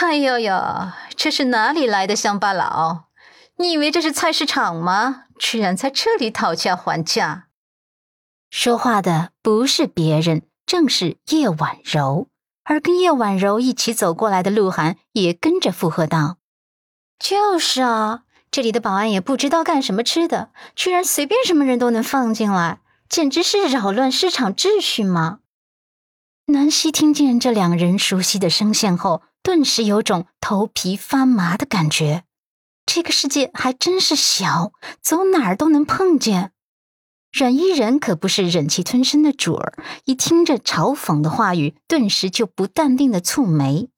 哎呦呦，这是哪里来的乡巴佬？你以为这是菜市场吗？居然在这里讨价还价！说话的不是别人，正是叶婉柔。而跟叶婉柔一起走过来的鹿晗也跟着附和道：“就是啊，这里的保安也不知道干什么吃的，居然随便什么人都能放进来，简直是扰乱市场秩序嘛！”南希听见这两人熟悉的声线后，顿时有种头皮发麻的感觉。这个世界还真是小，走哪儿都能碰见。阮依人可不是忍气吞声的主儿，一听着嘲讽的话语，顿时就不淡定的蹙眉。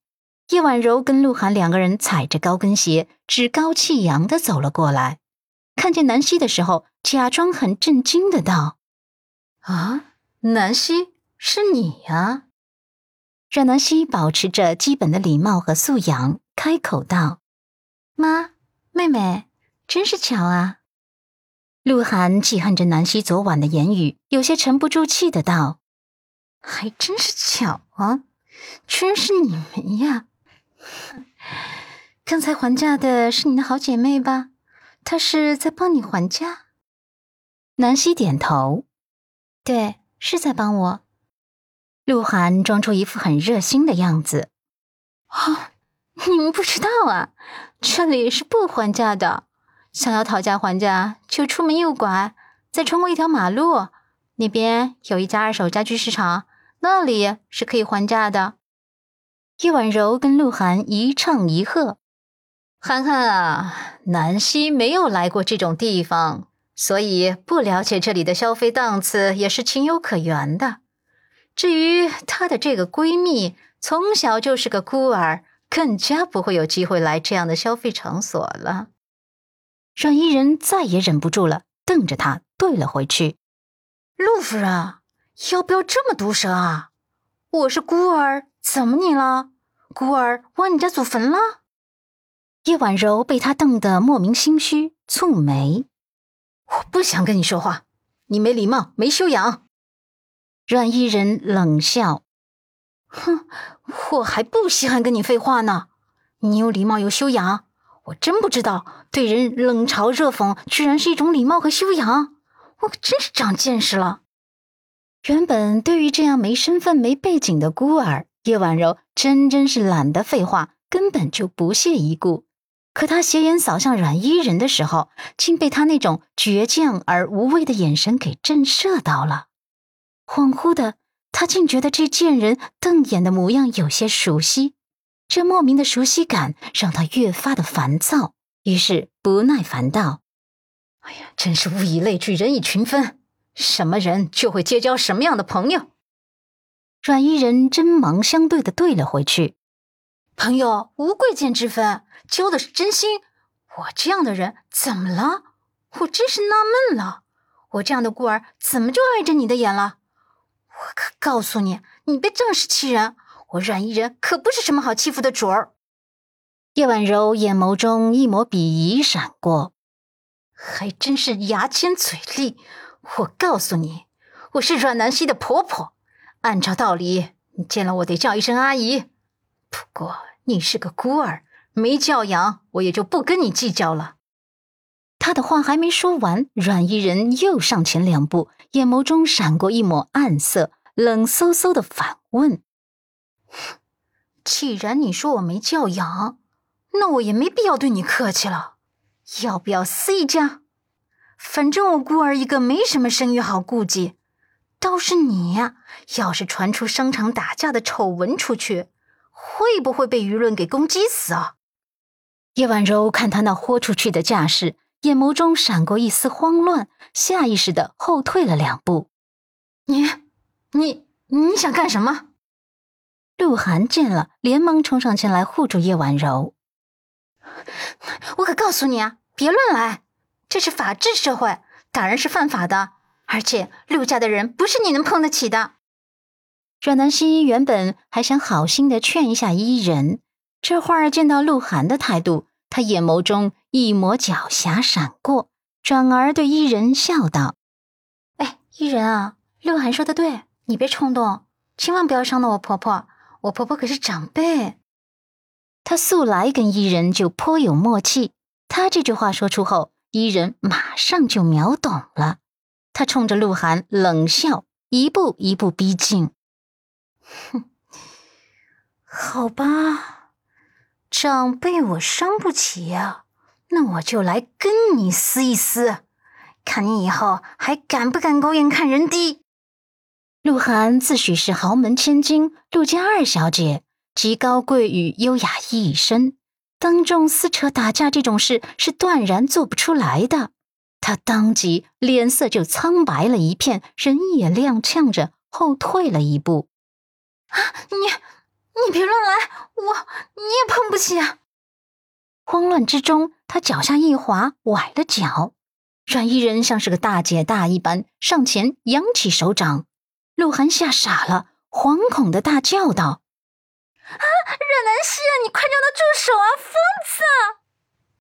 叶婉柔跟鹿晗两个人踩着高跟鞋，趾高气扬的走了过来。看见南希的时候，假装很震惊的道：“啊，南希，是你呀！”阮南希保持着基本的礼貌和素养，开口道：“妈，妹妹，真是巧啊。”鹿晗记恨着南希昨晚的言语，有些沉不住气的道：“还真是巧啊，居然是你们呀！刚才还价的是你的好姐妹吧？她是在帮你还价？”南希点头：“对，是在帮我。”鹿晗装出一副很热心的样子：“啊，你们不知道啊，这里是不还价的。”想要讨价还价，就出门右拐，再穿过一条马路，那边有一家二手家具市场，那里是可以还价的。叶婉柔跟鹿晗一唱一和：“涵涵啊，南希没有来过这种地方，所以不了解这里的消费档次也是情有可原的。至于她的这个闺蜜，从小就是个孤儿，更加不会有机会来这样的消费场所了。”阮伊人再也忍不住了，瞪着他怼了回去：“陆夫人，要不要这么毒舌啊？我是孤儿，怎么你了？孤儿挖你家祖坟了？”叶婉柔被他瞪得莫名心虚，蹙眉：“我不想跟你说话，你没礼貌，没修养。”阮依人冷笑：“哼，我还不稀罕跟你废话呢。你有礼貌，有修养。”我真不知道，对人冷嘲热讽居然是一种礼貌和修养。我可真是长见识了。原本对于这样没身份、没背景的孤儿，叶婉柔真真是懒得废话，根本就不屑一顾。可她斜眼扫向阮依人的时候，竟被他那种倔强而无畏的眼神给震慑到了。恍惚的，他竟觉得这贱人瞪眼的模样有些熟悉。这莫名的熟悉感让他越发的烦躁，于是不耐烦道：“哎呀，真是物以类聚，人以群分，什么人就会结交什么样的朋友。”阮依人针芒相对的对了回去：“朋友无贵贱之分，交的是真心。我这样的人怎么了？我真是纳闷了，我这样的孤儿怎么就碍着你的眼了？我可告诉你，你别仗势欺人。”我阮依人可不是什么好欺负的主儿。叶婉柔眼眸中一抹鄙夷闪过，还真是牙尖嘴利。我告诉你，我是阮南希的婆婆，按照道理，你见了我得叫一声阿姨。不过你是个孤儿，没教养，我也就不跟你计较了。他的话还没说完，阮依人又上前两步，眼眸中闪过一抹暗色，冷飕飕的反问。既然你说我没教养，那我也没必要对你客气了。要不要撕一架？反正我孤儿一个，没什么声誉好顾忌。倒是你呀，要是传出商场打架的丑闻出去，会不会被舆论给攻击死啊？叶婉柔看他那豁出去的架势，眼眸中闪过一丝慌乱，下意识的后退了两步。你、你、你想干什么？鹿晗见了，连忙冲上前来护住叶婉柔。我可告诉你啊，别乱来，这是法治社会，打人是犯法的，而且陆家的人不是你能碰得起的。阮南希原本还想好心的劝一下伊人，这会儿见到鹿晗的态度，他眼眸中一抹狡黠闪过，转而对伊人笑道：“哎，伊人啊，鹿晗说的对，你别冲动，千万不要伤到我婆婆。”我婆婆可是长辈。他素来跟伊人就颇有默契。他这句话说出后，伊人马上就秒懂了。他冲着鹿晗冷笑，一步一步逼近。哼，好吧，长辈我伤不起呀，那我就来跟你撕一撕，看你以后还敢不敢狗眼看人低。鹿晗自诩是豪门千金，陆家二小姐。极高贵与优雅一身，当众撕扯打架这种事是断然做不出来的。他当即脸色就苍白了一片，人也踉跄着后退了一步。啊，你你别乱来，我你也碰不起啊。慌乱之中，他脚下一滑，崴了脚。阮依人像是个大姐大一般上前扬起手掌，鹿晗吓傻了，惶恐的大叫道。啊，阮南希啊，你快叫他住手啊！疯子